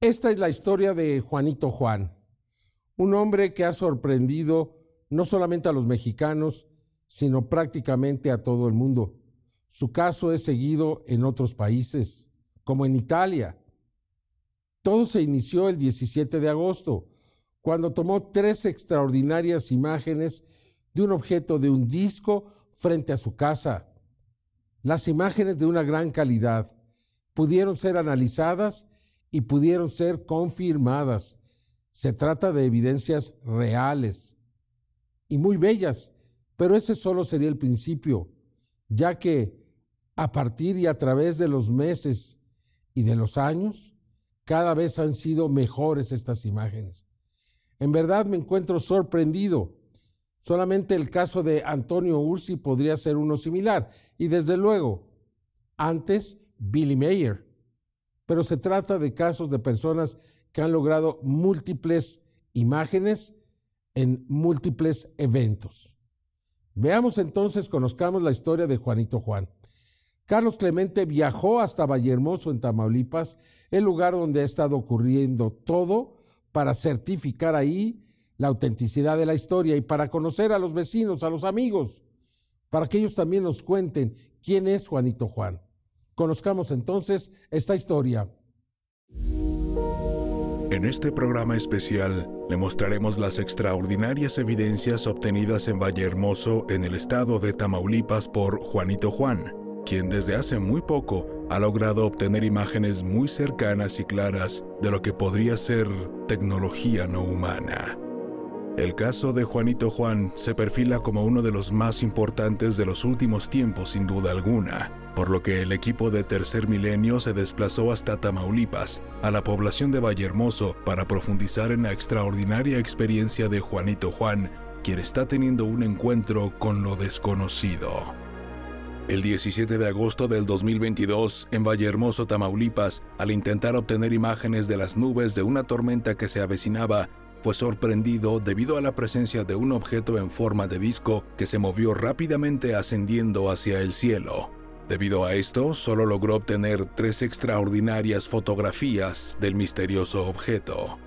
Esta es la historia de Juanito Juan, un hombre que ha sorprendido no solamente a los mexicanos, sino prácticamente a todo el mundo. Su caso es seguido en otros países, como en Italia. Todo se inició el 17 de agosto, cuando tomó tres extraordinarias imágenes de un objeto de un disco frente a su casa. Las imágenes de una gran calidad pudieron ser analizadas y pudieron ser confirmadas. Se trata de evidencias reales y muy bellas, pero ese solo sería el principio, ya que a partir y a través de los meses y de los años, cada vez han sido mejores estas imágenes. En verdad me encuentro sorprendido. Solamente el caso de Antonio Ursi podría ser uno similar. Y desde luego, antes Billy Mayer pero se trata de casos de personas que han logrado múltiples imágenes en múltiples eventos. Veamos entonces, conozcamos la historia de Juanito Juan. Carlos Clemente viajó hasta Vallehermoso, en Tamaulipas, el lugar donde ha estado ocurriendo todo, para certificar ahí la autenticidad de la historia y para conocer a los vecinos, a los amigos, para que ellos también nos cuenten quién es Juanito Juan. Conozcamos entonces esta historia. En este programa especial le mostraremos las extraordinarias evidencias obtenidas en Vallehermoso, en el estado de Tamaulipas, por Juanito Juan, quien desde hace muy poco ha logrado obtener imágenes muy cercanas y claras de lo que podría ser tecnología no humana. El caso de Juanito Juan se perfila como uno de los más importantes de los últimos tiempos sin duda alguna, por lo que el equipo de Tercer Milenio se desplazó hasta Tamaulipas, a la población de Vallehermoso, para profundizar en la extraordinaria experiencia de Juanito Juan, quien está teniendo un encuentro con lo desconocido. El 17 de agosto del 2022, en Vallehermoso, Tamaulipas, al intentar obtener imágenes de las nubes de una tormenta que se avecinaba, fue sorprendido debido a la presencia de un objeto en forma de disco que se movió rápidamente ascendiendo hacia el cielo. Debido a esto, solo logró obtener tres extraordinarias fotografías del misterioso objeto.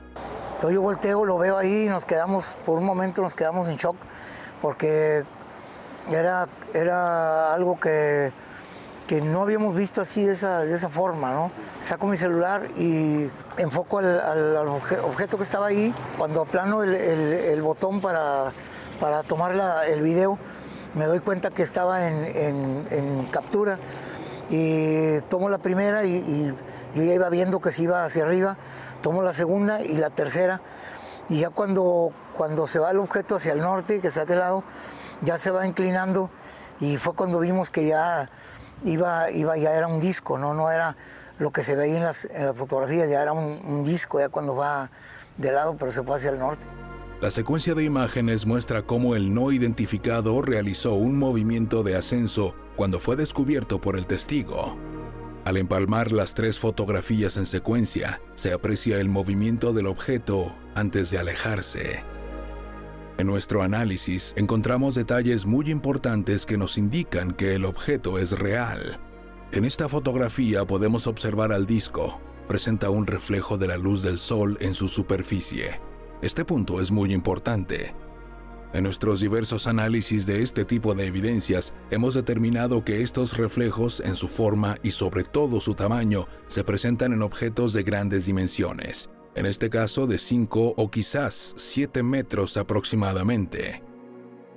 Yo, volteo, lo veo ahí y nos quedamos, por un momento nos quedamos en shock, porque era, era algo que, que no habíamos visto así de esa, de esa forma, ¿no? Saco mi celular y enfoco al, objeto que estaba ahí. Cuando aplano el, el, botón para, para tomar la, el video, me doy cuenta que estaba en, captura y tomo la primera y, yo ya iba viendo que se iba hacia arriba, tomo la segunda y la tercera y ya cuando, cuando se va el objeto hacia el norte, que está aquel lado, ya se va inclinando y fue cuando vimos que ya iba, iba ya era un disco, no, no era lo que se veía en las, en fotografías, ya era un, un disco ya cuando va de lado, pero se fue hacia el norte. La secuencia de imágenes muestra cómo el no identificado realizó un movimiento de ascenso cuando fue descubierto por el testigo. Al empalmar las tres fotografías en secuencia, se aprecia el movimiento del objeto antes de alejarse. En nuestro análisis encontramos detalles muy importantes que nos indican que el objeto es real. En esta fotografía podemos observar al disco. Presenta un reflejo de la luz del sol en su superficie este punto es muy importante. En nuestros diversos análisis de este tipo de evidencias, hemos determinado que estos reflejos en su forma y sobre todo su tamaño se presentan en objetos de grandes dimensiones, en este caso de 5 o quizás 7 metros aproximadamente.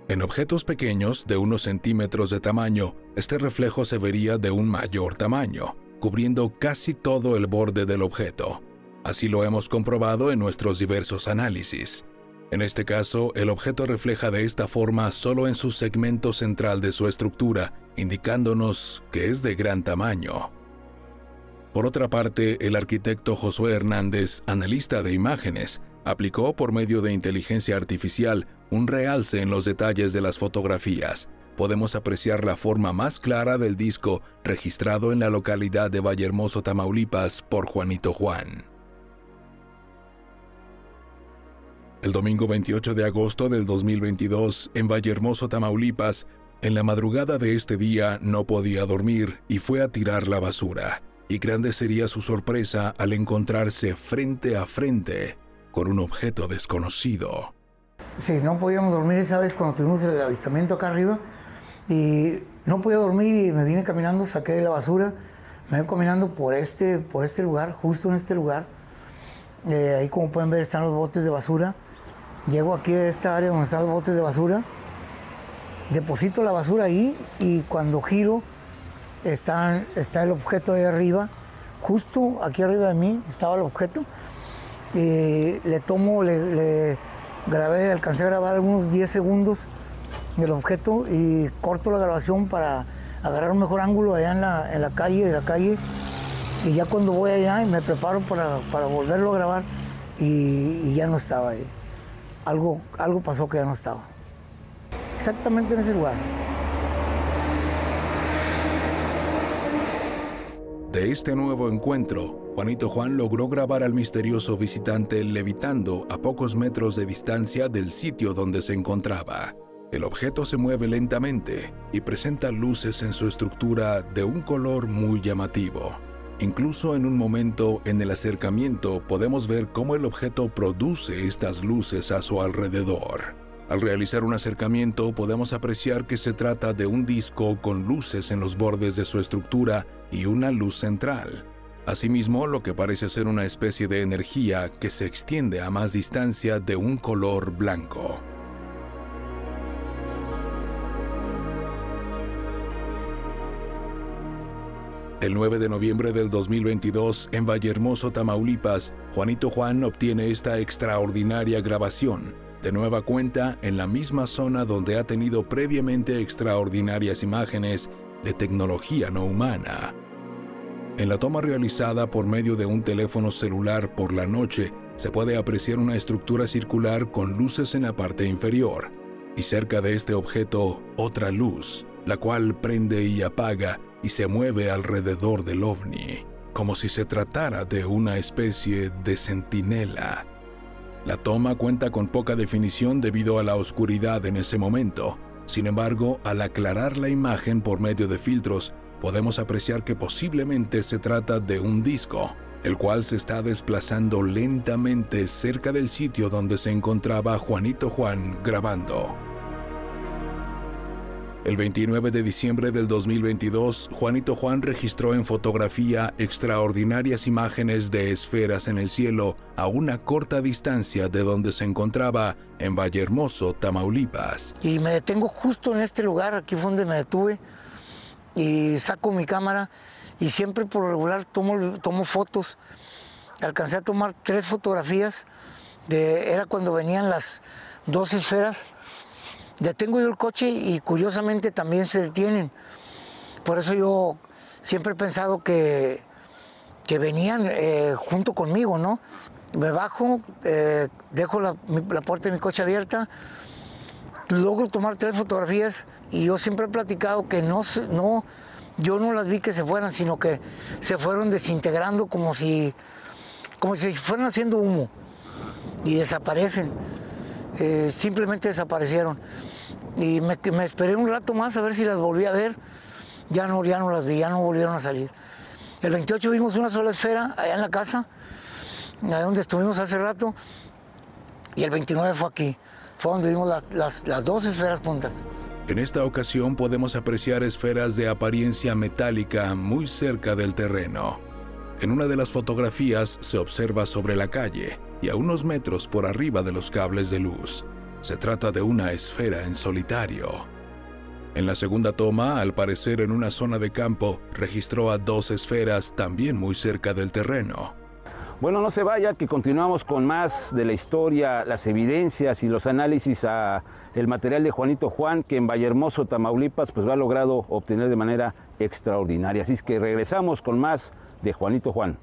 En objetos pequeños de unos centímetros de tamaño, este reflejo se vería de un mayor tamaño, cubriendo casi todo el borde del objeto. Así lo hemos comprobado en nuestros diversos análisis. En este caso, el objeto refleja de esta forma solo en su segmento central de su estructura, indicándonos que es de gran tamaño. Por otra parte, el arquitecto Josué Hernández, analista de imágenes, aplicó por medio de inteligencia artificial un realce en los detalles de las fotografías. Podemos apreciar la forma más clara del disco registrado en la localidad de Vallehermoso, Tamaulipas, por Juanito Juan. El domingo 28 de agosto del 2022, en Vallehermoso, Tamaulipas, en la madrugada de este día no podía dormir y fue a tirar la basura. y grande sería su sorpresa al encontrarse frente a frente con un objeto desconocido. Sí, no podíamos dormir esa vez cuando tuvimos el avistamiento acá arriba y no podía dormir y me vine caminando, saqué la basura, me vine caminando por este, por este lugar, justo en este lugar. Eh, ahí como pueden ver están los botes de basura. Llego aquí a esta área donde están los botes de basura, deposito la basura ahí y cuando giro está, está el objeto ahí arriba, justo aquí arriba de mí estaba el objeto. Y le tomo, le, grabé, alcancé a grabar unos 10 segundos del objeto y corto la grabación para agarrar un mejor ángulo allá en la, en la calle, de la calle. Y ya cuando voy allá me preparo para, para volverlo a grabar y, ya no estaba ahí. Algo, algo pasó que ya no estaba. Exactamente en ese lugar. De este nuevo encuentro, Juanito Juan logró grabar al misterioso visitante levitando a pocos metros de distancia del sitio donde se encontraba. El objeto se mueve lentamente y presenta luces en su estructura de un color muy llamativo. Incluso en un momento en el acercamiento podemos ver cómo el objeto produce estas luces a su alrededor. Al realizar un acercamiento podemos apreciar que se trata de un disco con luces en los bordes de su estructura y una luz central. Asimismo, lo que parece ser una especie de energía que se extiende a más distancia de un color blanco. El 9 de noviembre del 2022, en Vallehermoso, Tamaulipas, Juanito Juan obtiene esta extraordinaria grabación, de nueva cuenta en la misma zona donde ha tenido previamente extraordinarias imágenes de tecnología no humana. En la toma realizada por medio de un teléfono celular por la noche, se puede apreciar una estructura circular con luces en la parte inferior, y cerca de este objeto otra luz, la cual prende y apaga y se mueve alrededor del ovni, como si se tratara de una especie de centinela. La toma cuenta con poca definición debido a la oscuridad en ese momento, sin embargo, al aclarar la imagen por medio de filtros, podemos apreciar que posiblemente se trata de un disco, el cual se está desplazando lentamente cerca del sitio donde se encontraba Juanito Juan grabando. El 29 de diciembre del 2022, Juanito Juan registró en fotografía extraordinarias imágenes de esferas en el cielo a una corta distancia de donde se encontraba en Vallehermoso, Tamaulipas. Y me detengo justo en este lugar, aquí fue donde me detuve, y saco mi cámara y siempre por regular tomo, fotos. Alcancé a tomar tres fotografías, era cuando venían las dos esferas Detengo yo el coche y curiosamente también se detienen. Por eso yo siempre he pensado que, que venían eh, junto conmigo, ¿no? Me bajo, eh, dejo la, puerta de mi coche abierta, logro tomar tres fotografías y yo siempre he platicado que no, no, yo no las vi que se fueran, sino que se fueron desintegrando como si, como si fueran haciendo humo y desaparecen. Eh, simplemente desaparecieron. Y me, esperé un rato más a ver si las volví a ver. Ya no, ya no las vi, ya no volvieron a salir. El 28 vimos una sola esfera allá en la casa, allá donde estuvimos hace rato. Y el 29 fue aquí. Fue donde vimos las, las dos esferas juntas. En esta ocasión podemos apreciar esferas de apariencia metálica muy cerca del terreno. En una de las fotografías se observa sobre la calle y a unos metros por arriba de los cables de luz. Se trata de una esfera en solitario. En la segunda toma, al parecer en una zona de campo, registró a dos esferas también muy cerca del terreno. Bueno, no se vaya, que continuamos con más de la historia, las evidencias y los análisis a el material de Juanito Juan, que en Vallehermoso, Tamaulipas, pues lo ha logrado obtener de manera extraordinaria. Así es que regresamos con más de Juanito Juan.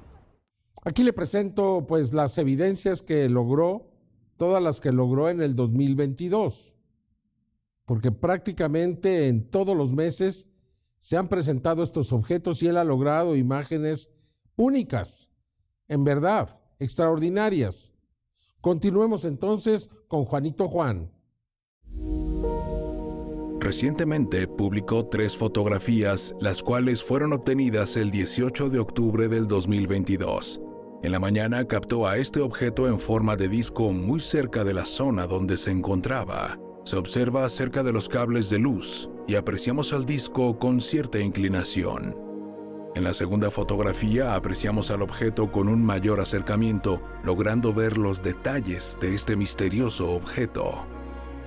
Aquí le presento pues las evidencias que logró, todas las que logró en el 2022, porque prácticamente en todos los meses se han presentado estos objetos y él ha logrado imágenes únicas, en verdad, extraordinarias. Continuemos entonces con Juanito Juan. Recientemente publicó tres fotografías, las cuales fueron obtenidas el 18 de octubre del 2022. En la mañana captó a este objeto en forma de disco muy cerca de la zona donde se encontraba. Se observa cerca de los cables de luz y apreciamos al disco con cierta inclinación. En la segunda fotografía apreciamos al objeto con un mayor acercamiento, logrando ver los detalles de este misterioso objeto.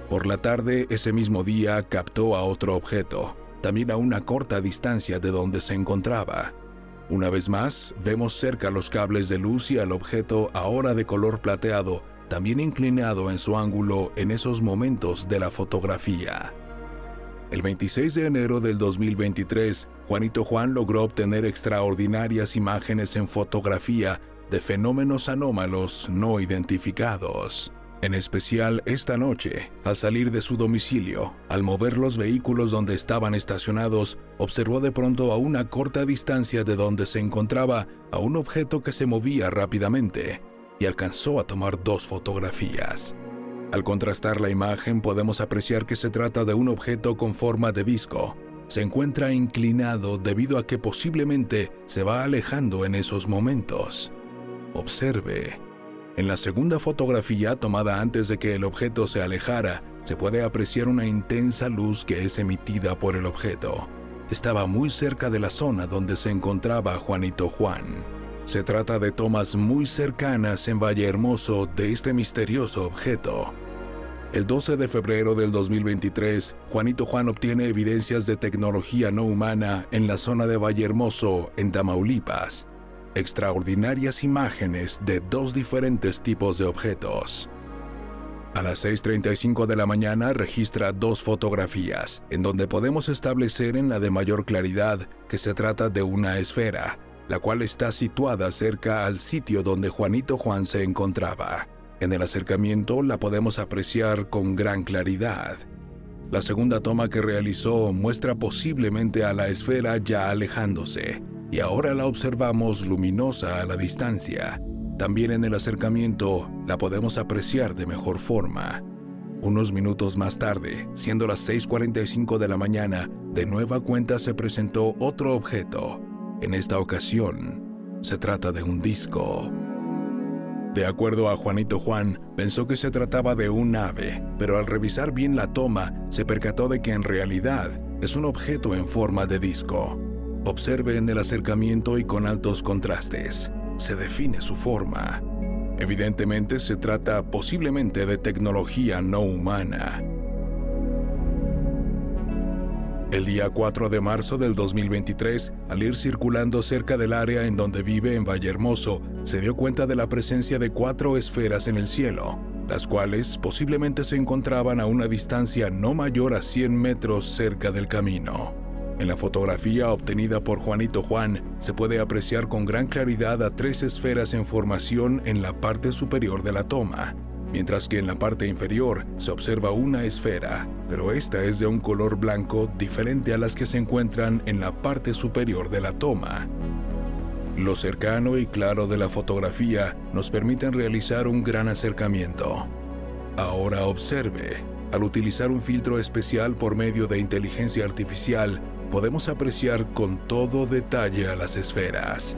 Por la tarde, ese mismo día, captó a otro objeto, también a una corta distancia de donde se encontraba. Una vez más, vemos cerca los cables de luz y al objeto ahora de color plateado, también inclinado en su ángulo en esos momentos de la fotografía. El 26 de enero del 2023, Juanito Juan logró obtener extraordinarias imágenes en fotografía de fenómenos anómalos no identificados. En especial esta noche, al salir de su domicilio, al mover los vehículos donde estaban estacionados, observó de pronto a una corta distancia de donde se encontraba a un objeto que se movía rápidamente y alcanzó a tomar dos fotografías. Al contrastar la imagen podemos apreciar que se trata de un objeto con forma de disco. Se encuentra inclinado debido a que posiblemente se va alejando en esos momentos. Observe en la segunda fotografía tomada antes de que el objeto se alejara, se puede apreciar una intensa luz que es emitida por el objeto. Estaba muy cerca de la zona donde se encontraba Juanito Juan. Se trata de tomas muy cercanas en Valle Hermoso de este misterioso objeto. El 12 de febrero del 2023, Juanito Juan obtiene evidencias de tecnología no humana en la zona de Valle Hermoso, en Tamaulipas extraordinarias imágenes de dos diferentes tipos de objetos. A las 6.35 de la mañana registra dos fotografías, en donde podemos establecer en la de mayor claridad que se trata de una esfera, la cual está situada cerca al sitio donde Juanito Juan se encontraba. En el acercamiento la podemos apreciar con gran claridad. La segunda toma que realizó muestra posiblemente a la esfera ya alejándose, y ahora la observamos luminosa a la distancia. También en el acercamiento la podemos apreciar de mejor forma. Unos minutos más tarde, siendo las 6.45 de la mañana, de nueva cuenta se presentó otro objeto. En esta ocasión, se trata de un disco. De acuerdo a Juanito Juan, pensó que se trataba de un ave, pero al revisar bien la toma, se percató de que en realidad es un objeto en forma de disco. Observe en el acercamiento y con altos contrastes. Se define su forma. Evidentemente se trata posiblemente de tecnología no humana. El día 4 de marzo del 2023, al ir circulando cerca del área en donde vive en Vallehermoso, se dio cuenta de la presencia de cuatro esferas en el cielo, las cuales posiblemente se encontraban a una distancia no mayor a 100 metros cerca del camino. En la fotografía obtenida por Juanito Juan se puede apreciar con gran claridad a tres esferas en formación en la parte superior de la toma, mientras que en la parte inferior se observa una esfera, pero esta es de un color blanco diferente a las que se encuentran en la parte superior de la toma. Lo cercano y claro de la fotografía nos permiten realizar un gran acercamiento. Ahora observe, al utilizar un filtro especial por medio de inteligencia artificial, podemos apreciar con todo detalle a las esferas.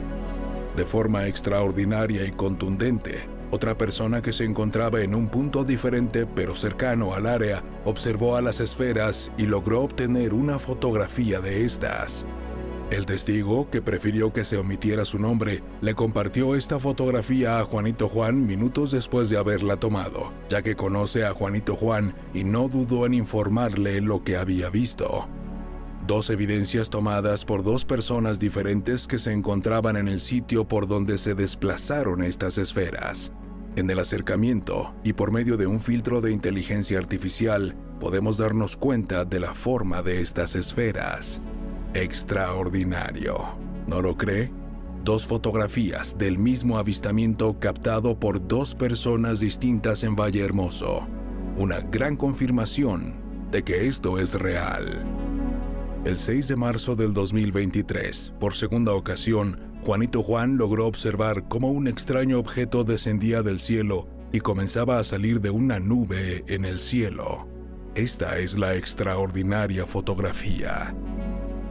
De forma extraordinaria y contundente, otra persona que se encontraba en un punto diferente pero cercano al área observó a las esferas y logró obtener una fotografía de estas. El testigo, que prefirió que se omitiera su nombre, le compartió esta fotografía a Juanito Juan minutos después de haberla tomado, ya que conoce a Juanito Juan y no dudó en informarle lo que había visto. Dos evidencias tomadas por dos personas diferentes que se encontraban en el sitio por donde se desplazaron estas esferas. En el acercamiento y por medio de un filtro de inteligencia artificial, podemos darnos cuenta de la forma de estas esferas. Extraordinario. ¿No lo cree? Dos fotografías del mismo avistamiento captado por dos personas distintas en Valle Hermoso. Una gran confirmación de que esto es real. El 6 de marzo del 2023, por segunda ocasión, Juanito Juan logró observar cómo un extraño objeto descendía del cielo y comenzaba a salir de una nube en el cielo. Esta es la extraordinaria fotografía.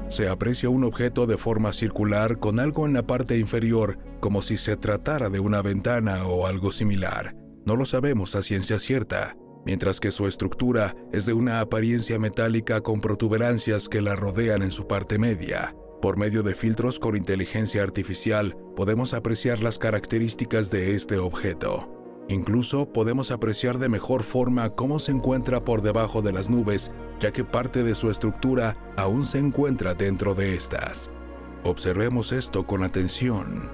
Se aprecia un objeto de forma circular con algo en la parte inferior como si se tratara de una ventana o algo similar. No lo sabemos a ciencia cierta, mientras que su estructura es de una apariencia metálica con protuberancias que la rodean en su parte media. Por medio de filtros con inteligencia artificial podemos apreciar las características de este objeto. Incluso podemos apreciar de mejor forma cómo se encuentra por debajo de las nubes, ya que parte de su estructura aún se encuentra dentro de estas. Observemos esto con atención.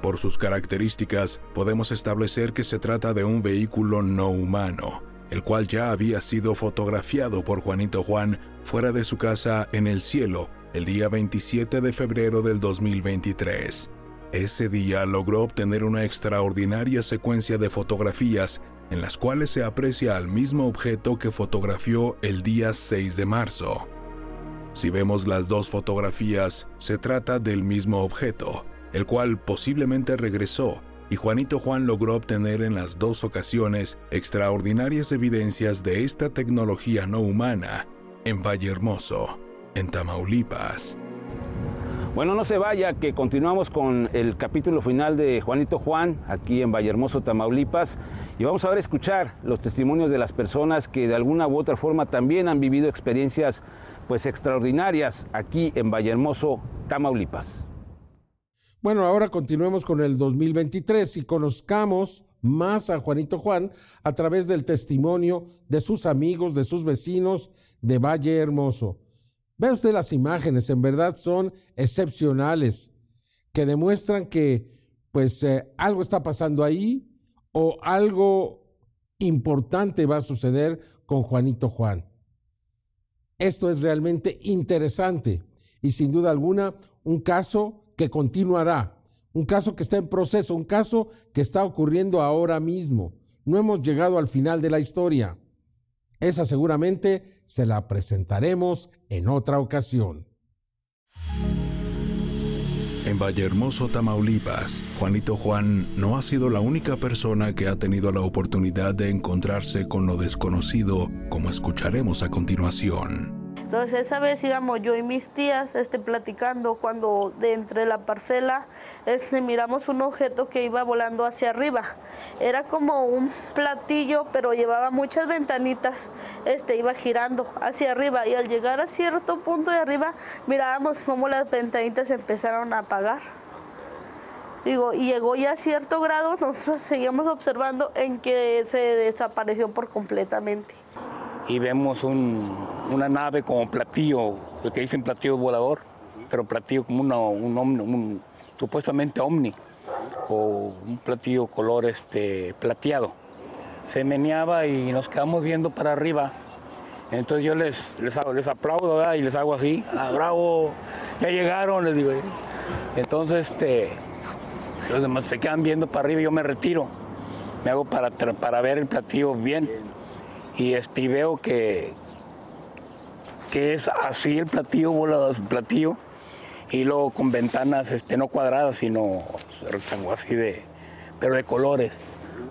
Por sus características, podemos establecer que se trata de un vehículo no humano, el cual ya había sido fotografiado por Juanito Juan fuera de su casa en el cielo el día 27 de febrero del 2023. Ese día logró obtener una extraordinaria secuencia de fotografías en las cuales se aprecia al mismo objeto que fotografió el día 6 de marzo. Si vemos las dos fotografías, se trata del mismo objeto, el cual posiblemente regresó y Juanito Juan logró obtener en las dos ocasiones extraordinarias evidencias de esta tecnología no humana en Valle Hermoso, en Tamaulipas. Bueno, no se vaya, que continuamos con el capítulo final de Juanito Juan, aquí en Vallehermoso, Tamaulipas, y vamos a ver escuchar los testimonios de las personas que de alguna u otra forma también han vivido experiencias pues extraordinarias aquí en Vallehermoso, Tamaulipas. Bueno, ahora continuemos con el 2023 y conozcamos más a Juanito Juan a través del testimonio de sus amigos, de sus vecinos de Valle Hermoso. Ve usted las imágenes, en verdad son excepcionales, que demuestran que pues eh, algo está pasando ahí o algo importante va a suceder con Juanito Juan. Esto es realmente interesante y sin duda alguna un caso que continuará, un caso que está en proceso, un caso que está ocurriendo ahora mismo. No hemos llegado al final de la historia. Esa seguramente se la presentaremos en otra ocasión. En Vallehermoso, Tamaulipas, Juanito Juan no ha sido la única persona que ha tenido la oportunidad de encontrarse con lo desconocido, como escucharemos a continuación. Entonces esa vez íbamos yo y mis tías este, platicando cuando de entre la parcela este, miramos un objeto que iba volando hacia arriba. Era como un platillo, pero llevaba muchas ventanitas, este, iba girando hacia arriba y al llegar a cierto punto de arriba mirábamos cómo las ventanitas empezaron a apagar. Digo, y llegó ya a cierto grado, nosotros seguíamos observando en que se desapareció por completamente y vemos una nave como platillo, lo que dicen platillo volador, pero platillo como una, un, un, supuestamente ovni o un platillo color este, plateado. Se meneaba y nos quedamos viendo para arriba. Entonces yo les, les, les aplaudo y les hago así, ah, bravo, ya llegaron, les digo. Entonces este, los demás se quedan viendo para arriba y yo me retiro. Me hago para, para ver el platillo bien y, este, veo que, que es así el platillo, volado su platillo, y luego con ventanas este, no cuadradas, sino así de, pero de colores,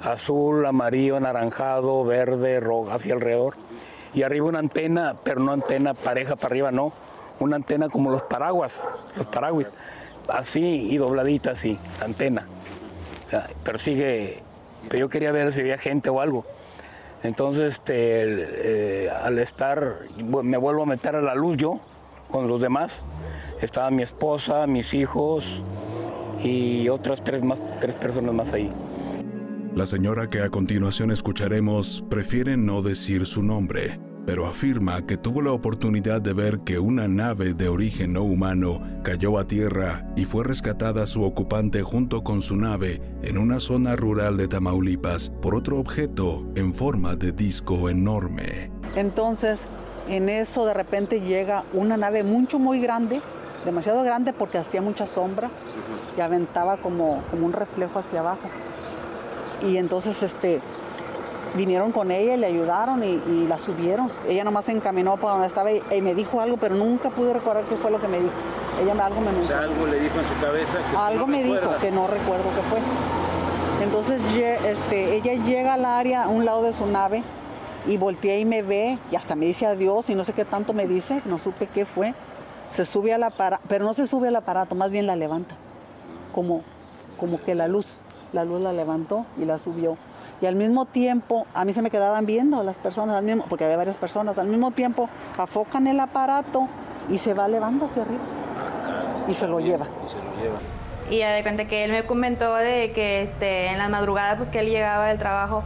azul, amarillo, anaranjado, verde, rojo, hacia alrededor. Y arriba una antena, pero no antena pareja para arriba, no, una antena como los paraguas, los paraguas, así y dobladita así, antena. persigue, pero yo quería ver si había gente o algo. Entonces, este, eh, al estar, me vuelvo a meter a la luz yo con los demás. Estaba mi esposa, mis hijos y otras tres, más, tres personas más ahí. La señora que a continuación escucharemos prefiere no decir su nombre pero afirma que tuvo la oportunidad de ver que una nave de origen no humano cayó a tierra y fue rescatada su ocupante junto con su nave en una zona rural de Tamaulipas por otro objeto en forma de disco enorme. Entonces, en eso de repente llega una nave mucho, muy grande, demasiado grande porque hacía mucha sombra y aventaba como, un reflejo hacia abajo. Y entonces este, vinieron con ella y le ayudaron y, la subieron. Ella nomás se encaminó para donde estaba y, me dijo algo, pero nunca pude recordar qué fue lo que me dijo. Ella algo me O sea, algo le dijo en su cabeza que Algo me dijo que no recuerdo qué fue. Entonces este, ella llega al área, a un lado de su nave, y volteé y me ve y hasta me dice adiós y no sé qué tanto me dice, no supe qué fue. Se sube al aparato, pero no se sube al aparato, más bien la levanta, como, como que la luz, la luz la levantó y la subió. Y al mismo tiempo, a mí se me quedaban viendo las personas, al mismo, porque había varias personas, al mismo tiempo afocan el aparato y se va elevando hacia arriba. Y se lo lleva. Y se lo lleva. Y ya de cuenta que él me comentó de que este, en la madrugada, pues que él llegaba del trabajo,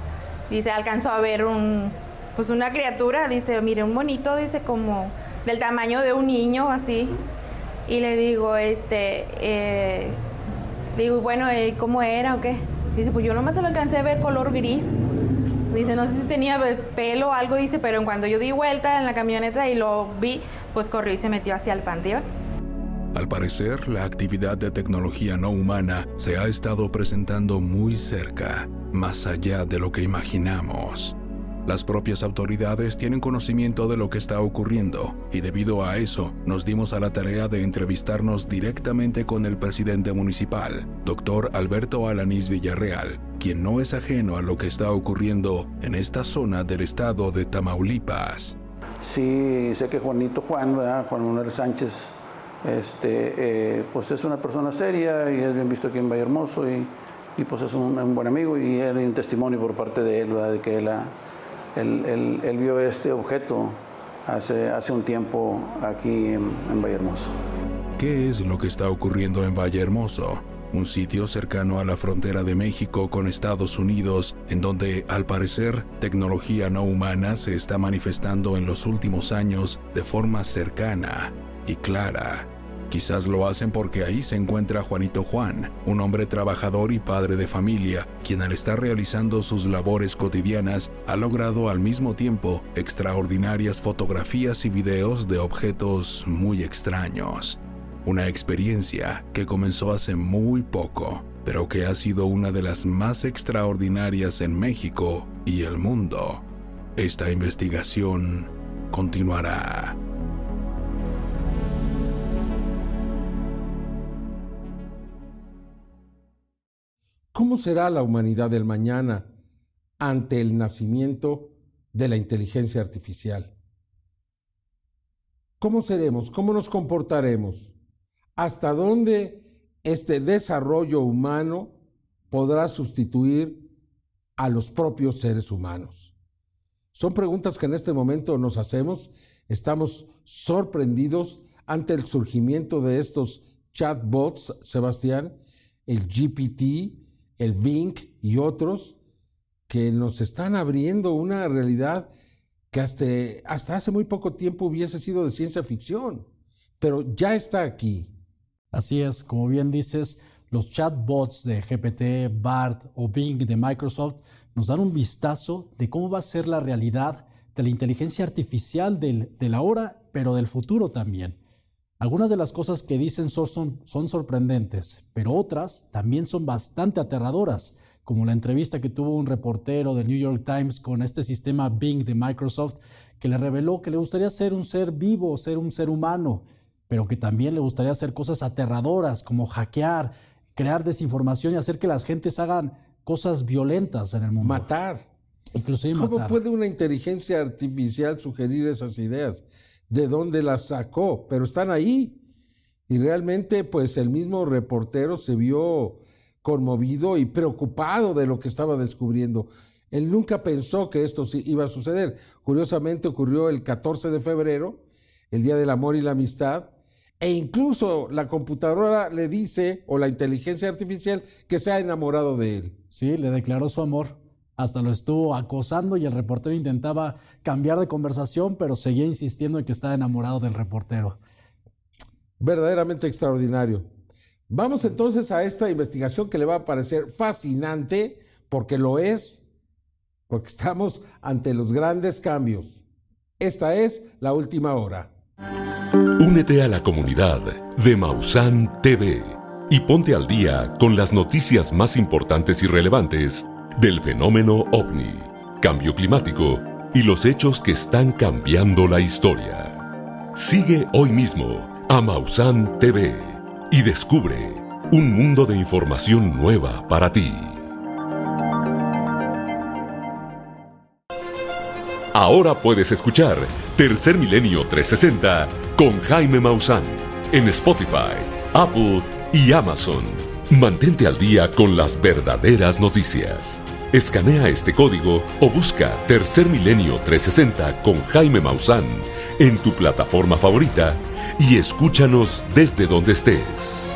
dice, alcanzó a ver un, pues una criatura, dice, mire, un monito, dice, como del tamaño de un niño, así. Y le digo, este, eh, digo, bueno, ¿cómo era o qué? Dice, pues yo nomás se lo alcancé a ver color gris. Dice, no sé si tenía pelo o algo, dice, pero en cuando yo di vuelta en la camioneta y lo vi, pues corrió y se metió hacia el panteón. Al parecer, la actividad de tecnología no humana se ha estado presentando muy cerca, más allá de lo que imaginamos. Las propias autoridades tienen conocimiento de lo que está ocurriendo y debido a eso nos dimos a la tarea de entrevistarnos directamente con el presidente municipal, doctor Alberto Alanís Villarreal, quien no es ajeno a lo que está ocurriendo en esta zona del estado de Tamaulipas. Sí, sé que Juanito Juan, Juan Manuel Sánchez, este, eh, pues es una persona seria y es bien visto aquí en Vallehermoso y, y pues es un, buen amigo y hay un testimonio por parte de él, de que él, él, vio este objeto hace, hace un tiempo aquí en, en Vallehermoso. ¿Qué es lo que está ocurriendo en Vallehermoso? un sitio cercano a la frontera de México con Estados Unidos, en donde, al parecer, tecnología no humana se está manifestando en los últimos años de forma cercana y clara. Quizás lo hacen porque ahí se encuentra Juanito Juan, un hombre trabajador y padre de familia, quien al estar realizando sus labores cotidianas ha logrado al mismo tiempo extraordinarias fotografías y videos de objetos muy extraños. Una experiencia que comenzó hace muy poco, pero que ha sido una de las más extraordinarias en México y el mundo. Esta investigación continuará. ¿Cómo será la humanidad del mañana ante el nacimiento de la inteligencia artificial? ¿Cómo seremos? ¿Cómo nos comportaremos? ¿Hasta dónde este desarrollo humano podrá sustituir a los propios seres humanos? Son preguntas que en este momento nos hacemos. Estamos sorprendidos ante el surgimiento de estos chatbots, Sebastián, el GPT, el Vink y otros que nos están abriendo una realidad que hasta, hace muy poco tiempo hubiese sido de ciencia ficción, pero ya está aquí. Así es, como bien dices, los chatbots de GPT, BART o Bing de Microsoft nos dan un vistazo de cómo va a ser la realidad de la inteligencia artificial de la hora, pero del futuro también. Algunas de las cosas que dicen son, son sorprendentes, pero otras también son bastante aterradoras, como la entrevista que tuvo un reportero del New York Times con este sistema Bing de Microsoft, que le reveló que le gustaría ser un ser vivo, ser un ser humano, pero que también le gustaría hacer cosas aterradoras, como hackear, crear desinformación y hacer que las gentes hagan cosas violentas en el mundo. Matar. Inclusive ¿Cómo puede una inteligencia artificial sugerir esas ideas? De dónde las sacó, pero están ahí. Y realmente, pues el mismo reportero se vio conmovido y preocupado de lo que estaba descubriendo. Él nunca pensó que esto iba a suceder. Curiosamente ocurrió el 14 de febrero, el Día del Amor y la Amistad, e incluso la computadora le dice, o la inteligencia artificial, que se ha enamorado de él. Sí, le declaró su amor. Hasta lo estuvo acosando y el reportero intentaba cambiar de conversación, pero seguía insistiendo en que estaba enamorado del reportero. Verdaderamente extraordinario. Vamos entonces a esta investigación que le va a parecer fascinante, porque lo es, porque estamos ante los grandes cambios. Esta es la última hora. Únete a la comunidad de Mausan TV y ponte al día con las noticias más importantes y relevantes del fenómeno ovni, cambio climático y los hechos que están cambiando la historia. Sigue hoy mismo a Mausan TV y descubre un mundo de información nueva para ti. Ahora puedes escuchar Tercer Milenio 360 con Jaime Maussan en Spotify, Apple y Amazon. Mantente al día con las verdaderas noticias. Escanea este código o busca Tercer Milenio 360 con Jaime Maussan en tu plataforma favorita y escúchanos desde donde estés.